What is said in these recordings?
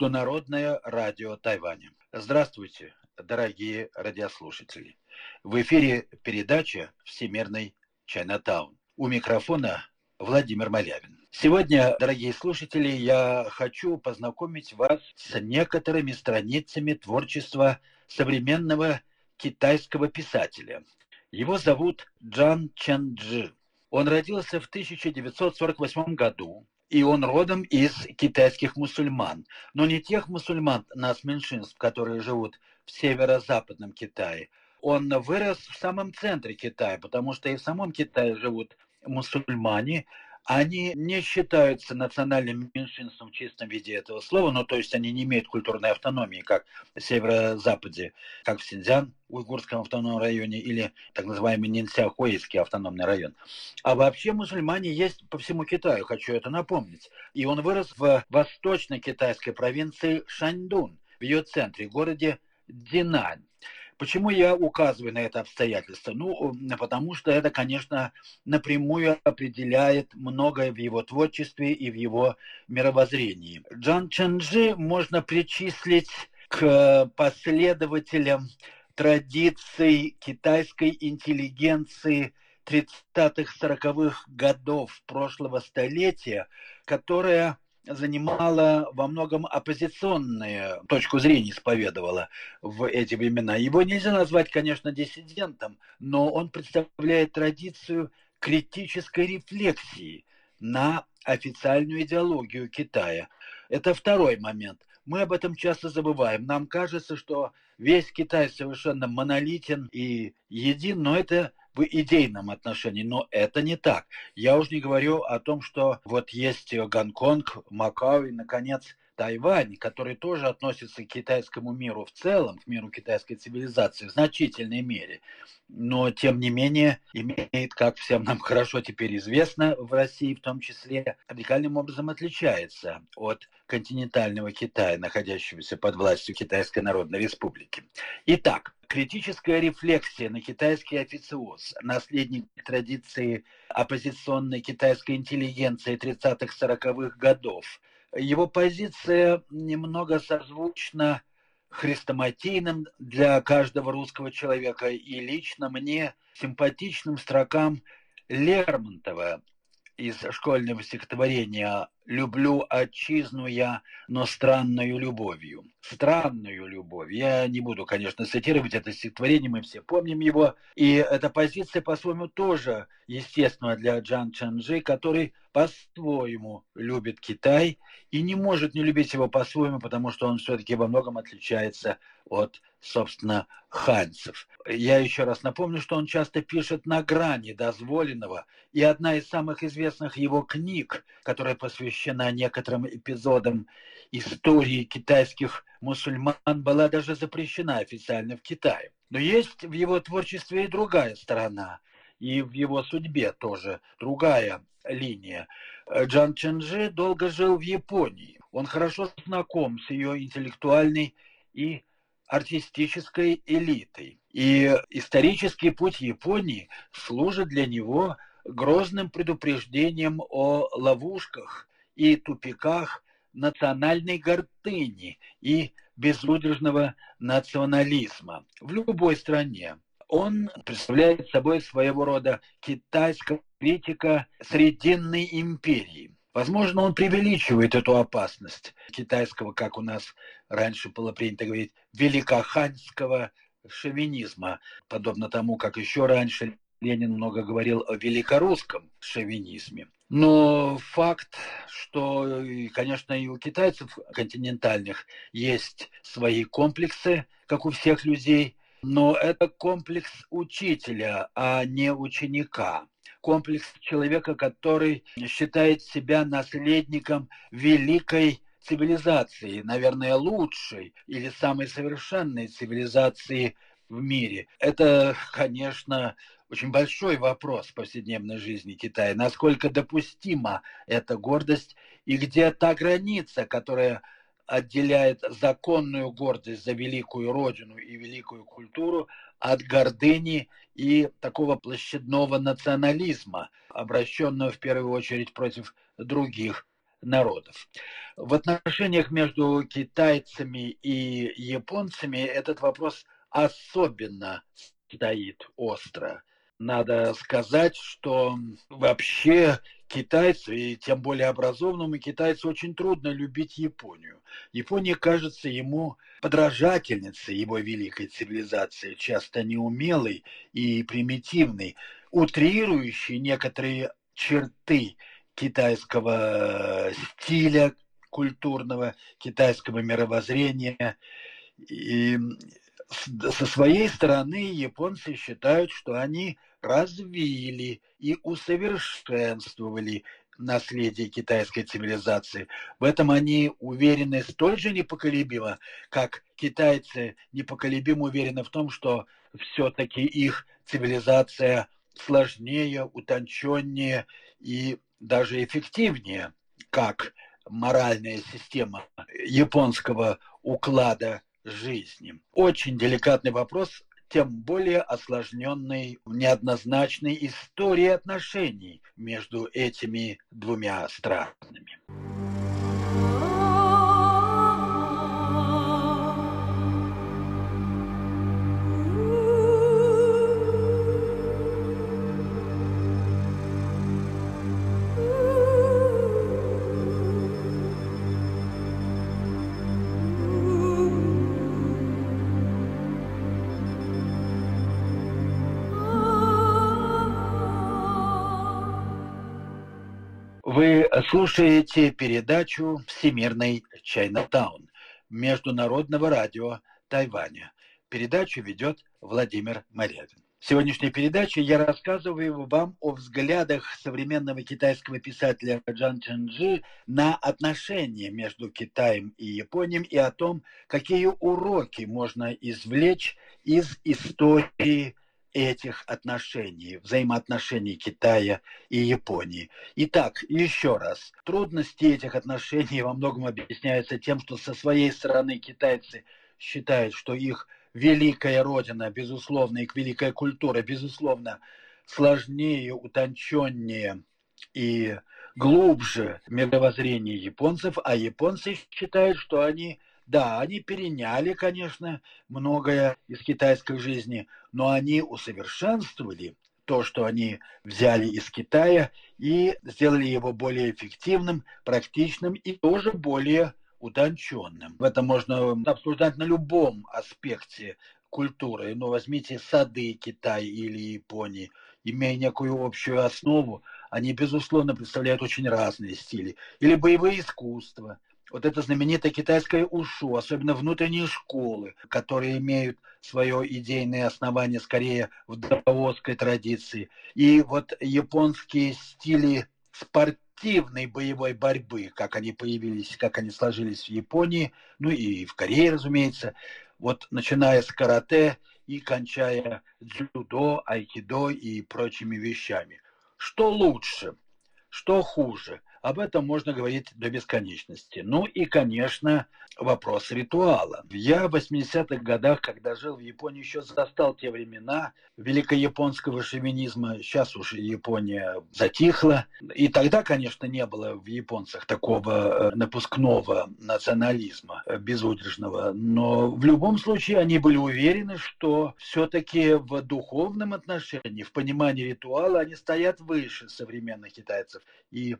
Международное радио Тайваня. Здравствуйте, дорогие радиослушатели. В эфире передача «Всемирный Чайнатаун». У микрофона Владимир Малявин. Сегодня, дорогие слушатели, я хочу познакомить вас с некоторыми страницами творчества современного китайского писателя. Его зовут Джан Чэнджи. Он родился в 1948 году и он родом из китайских мусульман, но не тех мусульман, нас меньшинств, которые живут в северо-западном Китае. Он вырос в самом центре Китая, потому что и в самом Китае живут мусульмане, они не считаются национальным меньшинством в чистом виде этого слова, ну, то есть они не имеют культурной автономии, как в северо-западе, как в Синьцзян, Уйгурском автономном районе, или так называемый Нинсяхуэйский автономный район. А вообще мусульмане есть по всему Китаю, хочу это напомнить. И он вырос в восточно-китайской провинции Шаньдун, в ее центре, городе Динань. Почему я указываю на это обстоятельство? Ну, потому что это, конечно, напрямую определяет многое в его творчестве и в его мировоззрении. Джан Чэнджи можно причислить к последователям традиций китайской интеллигенции 30-40-х годов прошлого столетия, которая занимала во многом оппозиционную точку зрения, исповедовала в эти времена. Его нельзя назвать, конечно, диссидентом, но он представляет традицию критической рефлексии на официальную идеологию Китая. Это второй момент. Мы об этом часто забываем. Нам кажется, что весь Китай совершенно монолитен и един, но это в идейном отношении, но это не так. Я уже не говорю о том, что вот есть Гонконг, Макао и, наконец, Тайвань, который тоже относится к китайскому миру в целом, к миру китайской цивилизации в значительной мере, но тем не менее имеет, как всем нам хорошо теперь известно, в России в том числе, радикальным образом отличается от континентального Китая, находящегося под властью Китайской Народной Республики. Итак, критическая рефлексия на китайский официоз, наследник традиции оппозиционной китайской интеллигенции 30-40-х годов, его позиция немного созвучна хрестоматийным для каждого русского человека и лично мне симпатичным строкам Лермонтова из школьного стихотворения «Люблю отчизну я, но странную любовью». Странную любовь. Я не буду, конечно, цитировать это стихотворение, мы все помним его. И эта позиция, по-своему, тоже естественна для Джан Чанжи, который по-своему любит Китай и не может не любить его по-своему, потому что он все-таки во многом отличается от, собственно, ханьцев. Я еще раз напомню, что он часто пишет на грани дозволенного, и одна из самых известных его книг, которая посвящена некоторым эпизодам истории китайских мусульман, была даже запрещена официально в Китае. Но есть в его творчестве и другая сторона, и в его судьбе тоже другая линия. Джан Ченджи долго жил в Японии. Он хорошо знаком с ее интеллектуальной и артистической элитой. И исторический путь Японии служит для него грозным предупреждением о ловушках и тупиках национальной гордыни и безудержного национализма в любой стране. Он представляет собой своего рода китайского критика Срединной империи. Возможно, он преувеличивает эту опасность китайского, как у нас раньше было принято говорить, великоханьского шовинизма, подобно тому, как еще раньше Ленин много говорил о великорусском шовинизме. Но факт, что, конечно, и у китайцев континентальных есть свои комплексы, как у всех людей, но это комплекс учителя, а не ученика комплекс человека, который считает себя наследником великой цивилизации, наверное, лучшей или самой совершенной цивилизации в мире. Это, конечно, очень большой вопрос в повседневной жизни Китая. Насколько допустима эта гордость и где та граница, которая отделяет законную гордость за великую родину и великую культуру от гордыни и такого площадного национализма, обращенного в первую очередь против других народов. В отношениях между китайцами и японцами этот вопрос особенно стоит остро. Надо сказать, что вообще китайцу, и тем более образованному китайцу, очень трудно любить Японию. Япония кажется ему подражательницей его великой цивилизации, часто неумелой и примитивной, утрирующей некоторые черты китайского стиля культурного, китайского мировоззрения. И со своей стороны японцы считают, что они развили и усовершенствовали наследие китайской цивилизации. В этом они уверены столь же непоколебимо, как китайцы непоколебимо уверены в том, что все-таки их цивилизация сложнее, утонченнее и даже эффективнее, как моральная система японского уклада жизни. Очень деликатный вопрос, тем более осложненной неоднозначной историей отношений между этими двумя странами. Слушаете передачу «Всемирный Чайнатаун» Международного радио Тайваня. Передачу ведет Владимир Морявин. В сегодняшней передаче я рассказываю вам о взглядах современного китайского писателя Джан Чэнджи на отношения между Китаем и Японией и о том, какие уроки можно извлечь из истории этих отношений, взаимоотношений Китая и Японии. Итак, еще раз, трудности этих отношений во многом объясняются тем, что со своей стороны китайцы считают, что их великая родина, безусловно, их великая культура, безусловно, сложнее, утонченнее и глубже мировоззрения японцев, а японцы считают, что они да, они переняли, конечно, многое из китайской жизни, но они усовершенствовали то, что они взяли из Китая, и сделали его более эффективным, практичным и тоже более утонченным. В этом можно обсуждать на любом аспекте культуры. Ну, возьмите сады Китая или Японии, имея некую общую основу, они, безусловно, представляют очень разные стили. Или боевые искусства – вот это знаменитое китайское ушу, особенно внутренние школы, которые имеют свое идейное основание скорее в даосской традиции. И вот японские стили спортивной боевой борьбы, как они появились, как они сложились в Японии, ну и в Корее, разумеется, вот начиная с карате и кончая дзюдо, айкидо и прочими вещами. Что лучше, что хуже – об этом можно говорить до бесконечности. Ну и, конечно, вопрос ритуала. Я в 80-х годах, когда жил в Японии, еще застал те времена великояпонского шовинизма. Сейчас уже Япония затихла. И тогда, конечно, не было в японцах такого э, напускного национализма э, безудержного. Но в любом случае они были уверены, что все-таки в духовном отношении, в понимании ритуала они стоят выше современных китайцев. И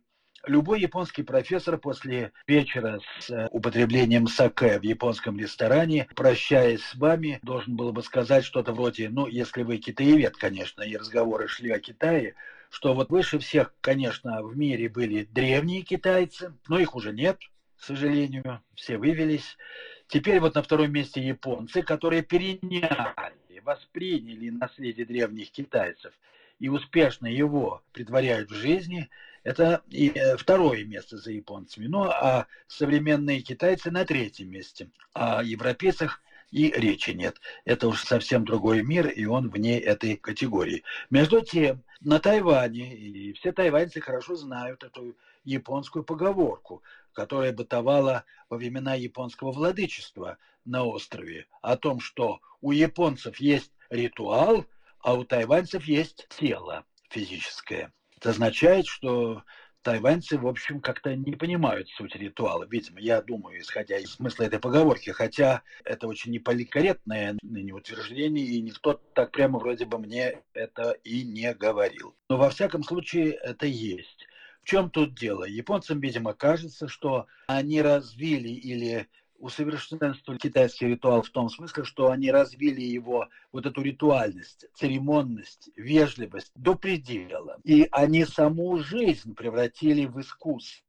Любой японский профессор после вечера с э, употреблением саке в японском ресторане, прощаясь с вами, должен был бы сказать что-то вроде, ну, если вы китаевед, конечно, и разговоры шли о Китае, что вот выше всех, конечно, в мире были древние китайцы, но их уже нет, к сожалению, все вывелись. Теперь вот на втором месте японцы, которые переняли, восприняли наследие древних китайцев и успешно его притворяют в жизни – это и э, второе место за японцами. Ну, а современные китайцы на третьем месте. О европейцах и речи нет. Это уж совсем другой мир, и он вне этой категории. Между тем, на Тайване, и все тайваньцы хорошо знают эту японскую поговорку, которая бытовала во времена японского владычества на острове, о том, что у японцев есть ритуал, а у тайваньцев есть тело физическое. Это означает, что тайваньцы, в общем, как-то не понимают суть ритуала. Видимо, я думаю, исходя из смысла этой поговорки, хотя это очень неполикорректное ныне утверждение, и никто так прямо вроде бы мне это и не говорил. Но во всяком случае это есть. В чем тут дело? Японцам, видимо, кажется, что они развили или усовершенствовали китайский ритуал в том смысле, что они развили его, вот эту ритуальность, церемонность, вежливость до предела. И они саму жизнь превратили в искусство.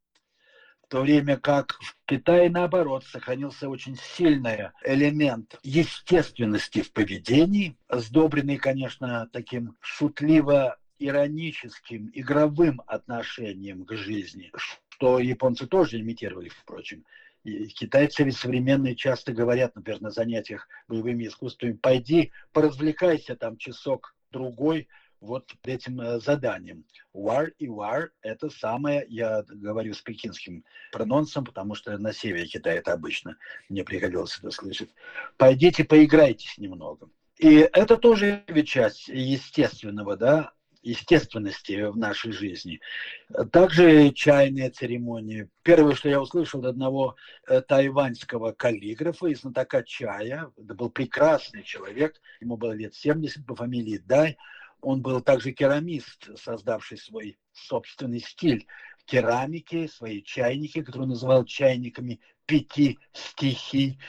В то время как в Китае, наоборот, сохранился очень сильный элемент естественности в поведении, сдобренный, конечно, таким шутливо ироническим, игровым отношением к жизни, что японцы тоже имитировали, впрочем. Китайцы ведь современные часто говорят, например, на занятиях боевыми искусствами, пойди поразвлекайся там часок другой вот этим э, заданием. War и war – это самое, я говорю с пекинским прононсом, потому что на севере Китая это обычно мне приходилось это слышать. Пойдите поиграйтесь немного. И это тоже ведь часть естественного, да, естественности в нашей жизни. Также чайные церемонии. Первое, что я услышал от одного э, тайваньского каллиграфа и знатока чая, это был прекрасный человек, ему было лет 70 по фамилии Дай, он был также керамист, создавший свой собственный стиль керамики, свои чайники, которые он называл чайниками пяти стихий.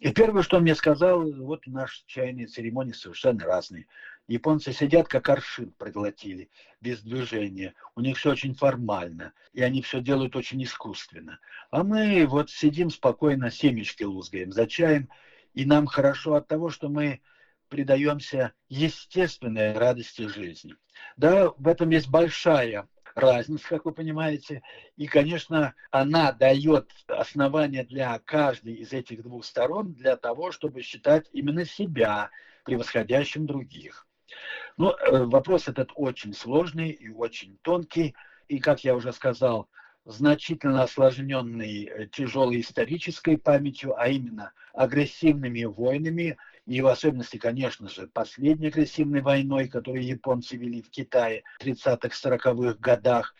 И первое, что он мне сказал, вот наши чайные церемонии совершенно разные. Японцы сидят, как аршин проглотили, без движения. У них все очень формально, и они все делают очень искусственно. А мы вот сидим спокойно, семечки лузгаем за чаем, и нам хорошо от того, что мы предаемся естественной радости жизни. Да, в этом есть большая разница, как вы понимаете. И, конечно, она дает основание для каждой из этих двух сторон для того, чтобы считать именно себя превосходящим других. Ну, э, вопрос этот очень сложный и очень тонкий. И, как я уже сказал, значительно осложненный э, тяжелой исторической памятью, а именно агрессивными войнами, и в особенности, конечно же, последней агрессивной войной, которую японцы вели в Китае в 30-40-х годах.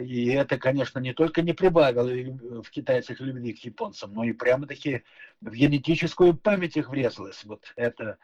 И это, конечно, не только не прибавило в китайцах любви к японцам, но и прямо-таки в генетическую память их врезалось. Вот это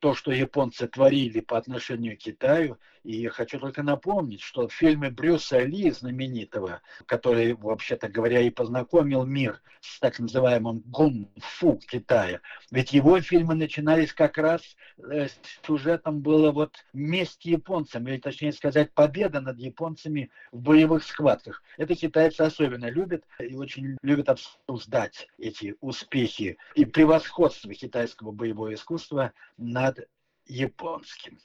то, что японцы творили по отношению к Китаю. И я хочу только напомнить, что в фильме Брюса Ли, знаменитого, который, вообще-то говоря, и познакомил мир с так называемым гун-фу Китая, ведь его фильмы начинались как раз э, с сюжетом было вот месть японцам, или точнее сказать, победа над японцами в боевых схватках. Это китайцы особенно любят и очень любят обсуждать эти успехи и превосходство китайского боевого искусства над над японским.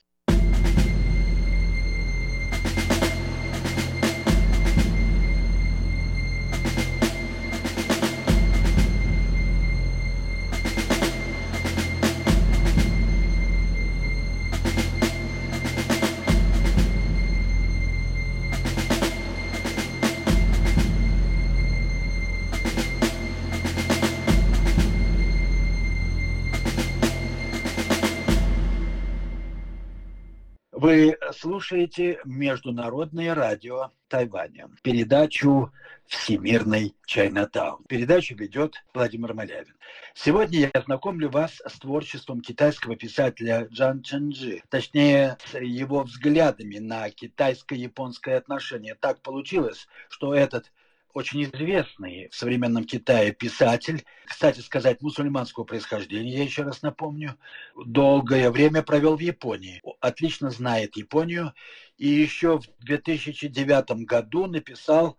Слушаете Международное радио Тайваня, передачу «Всемирный Чайнатаун». Передачу ведет Владимир Малявин. Сегодня я знакомлю вас с творчеством китайского писателя Джан Чэнджи, точнее, с его взглядами на китайско-японское отношение. Так получилось, что этот очень известный в современном Китае писатель, кстати сказать, мусульманского происхождения, я еще раз напомню, долгое время провел в Японии, отлично знает Японию, и еще в 2009 году написал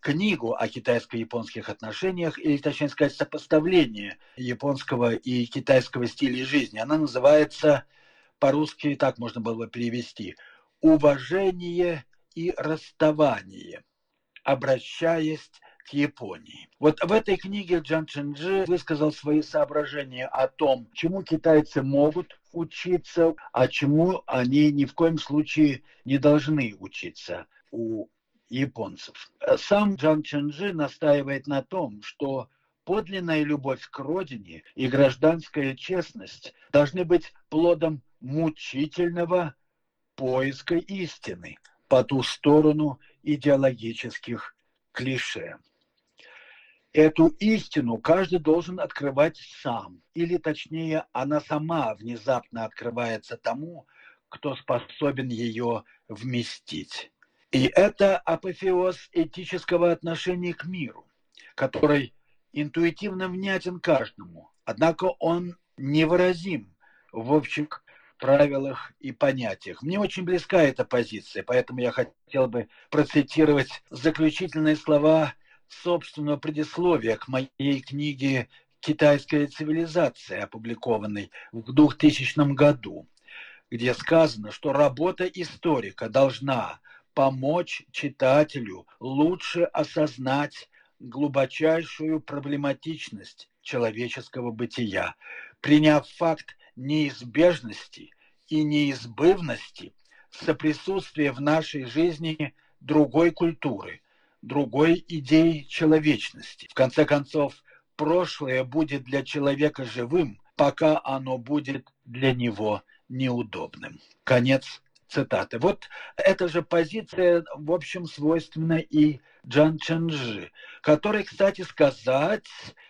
книгу о китайско-японских отношениях, или, точнее сказать, сопоставление японского и китайского стиля жизни. Она называется, по-русски так можно было бы перевести, «Уважение и расставание» обращаясь к Японии. Вот в этой книге Джан Чинджи высказал свои соображения о том, чему китайцы могут учиться, а чему они ни в коем случае не должны учиться у японцев. Сам Джан Чинджи настаивает на том, что подлинная любовь к родине и гражданская честность должны быть плодом мучительного поиска истины, по ту сторону идеологических клише. Эту истину каждый должен открывать сам, или точнее, она сама внезапно открывается тому, кто способен ее вместить. И это апофеоз этического отношения к миру, который интуитивно внятен каждому, однако он невыразим в общих правилах и понятиях. Мне очень близка эта позиция, поэтому я хотел бы процитировать заключительные слова собственного предисловия к моей книге «Китайская цивилизация», опубликованной в 2000 году, где сказано, что работа историка должна помочь читателю лучше осознать глубочайшую проблематичность человеческого бытия, приняв факт неизбежности и неизбывности соприсутствия в нашей жизни другой культуры, другой идеи человечности. В конце концов, прошлое будет для человека живым, пока оно будет для него неудобным. Конец цитаты. Вот эта же позиция, в общем, свойственна и Джан Ченджи, который, кстати сказать,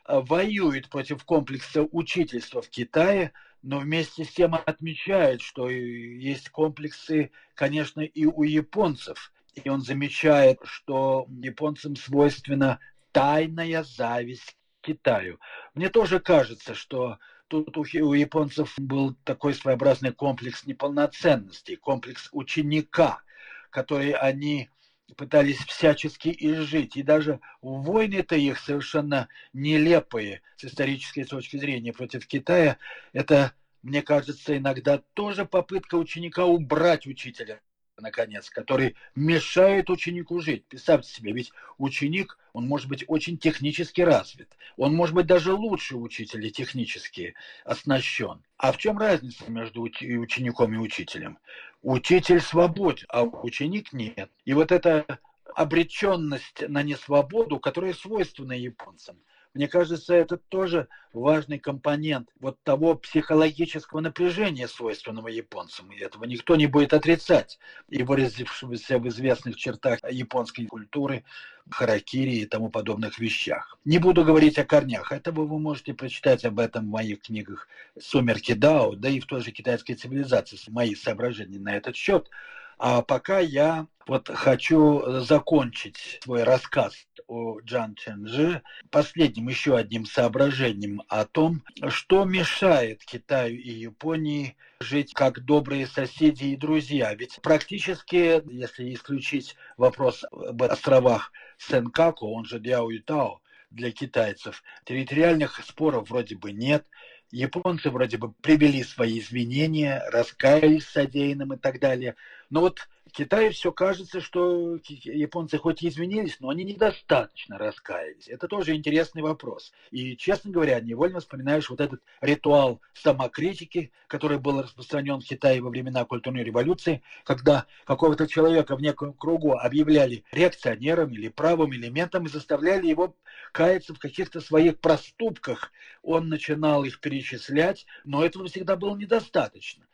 воюет против комплекса учительства в Китае, но вместе с тем отмечает, что есть комплексы, конечно, и у японцев. И он замечает, что японцам свойственна тайная зависть к Китаю. Мне тоже кажется, что тут у, у японцев был такой своеобразный комплекс неполноценности, комплекс ученика, который они пытались всячески изжить. И даже войны-то их совершенно нелепые с исторической точки зрения против Китая, это, мне кажется, иногда тоже попытка ученика убрать учителя наконец, который мешает ученику жить. Представьте себе, ведь ученик, он может быть очень технически развит, он может быть даже лучше учителя технически оснащен. А в чем разница между учеником и учителем? Учитель свободен, а ученик нет. И вот эта обреченность на несвободу, которая свойственна японцам – мне кажется, это тоже важный компонент вот того психологического напряжения, свойственного японцам. И этого никто не будет отрицать. И выразившегося в известных чертах японской культуры, харакири и тому подобных вещах. Не буду говорить о корнях. Этого вы можете прочитать об этом в моих книгах «Сумерки Дао», да и в той же китайской цивилизации, мои соображения на этот счет. А пока я вот хочу закончить свой рассказ о Джан Ченджи последним еще одним соображением о том, что мешает Китаю и Японии жить как добрые соседи и друзья. Ведь практически, если исключить вопрос об островах Сенкаку, он же Дяо и для китайцев, территориальных споров вроде бы нет, японцы вроде бы привели свои извинения, раскаялись содеянным и так далее. Но вот Китаю все кажется, что японцы хоть и изменились, но они недостаточно раскаялись. Это тоже интересный вопрос. И, честно говоря, невольно вспоминаешь вот этот ритуал самокритики, который был распространен в Китае во времена культурной революции, когда какого-то человека в неком кругу объявляли реакционером или правым элементом и заставляли его каяться в каких-то своих проступках. Он начинал их перечислять, но этого всегда было недостаточно.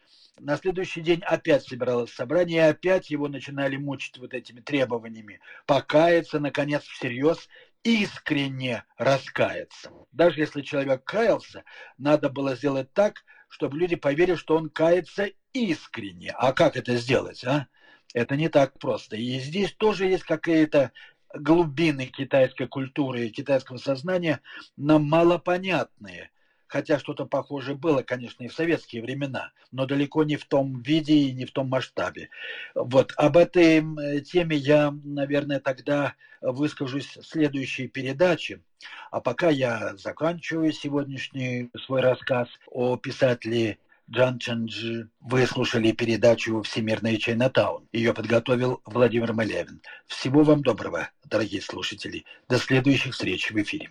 На следующий день опять собиралось собрание, и опять его начинали мучить вот этими требованиями. Покаяться, наконец, всерьез, искренне раскаяться. Даже если человек каялся, надо было сделать так, чтобы люди поверили, что он кается искренне. А как это сделать, а? Это не так просто. И здесь тоже есть какие-то глубины китайской культуры и китайского сознания нам малопонятные хотя что-то похожее было, конечно, и в советские времена, но далеко не в том виде и не в том масштабе. Вот об этой теме я, наверное, тогда выскажусь в следующей передаче. А пока я заканчиваю сегодняшний свой рассказ о писателе Джан Чанджи. Вы слушали передачу «Всемирная Чайнатаун». Ее подготовил Владимир Малявин. Всего вам доброго, дорогие слушатели. До следующих встреч в эфире.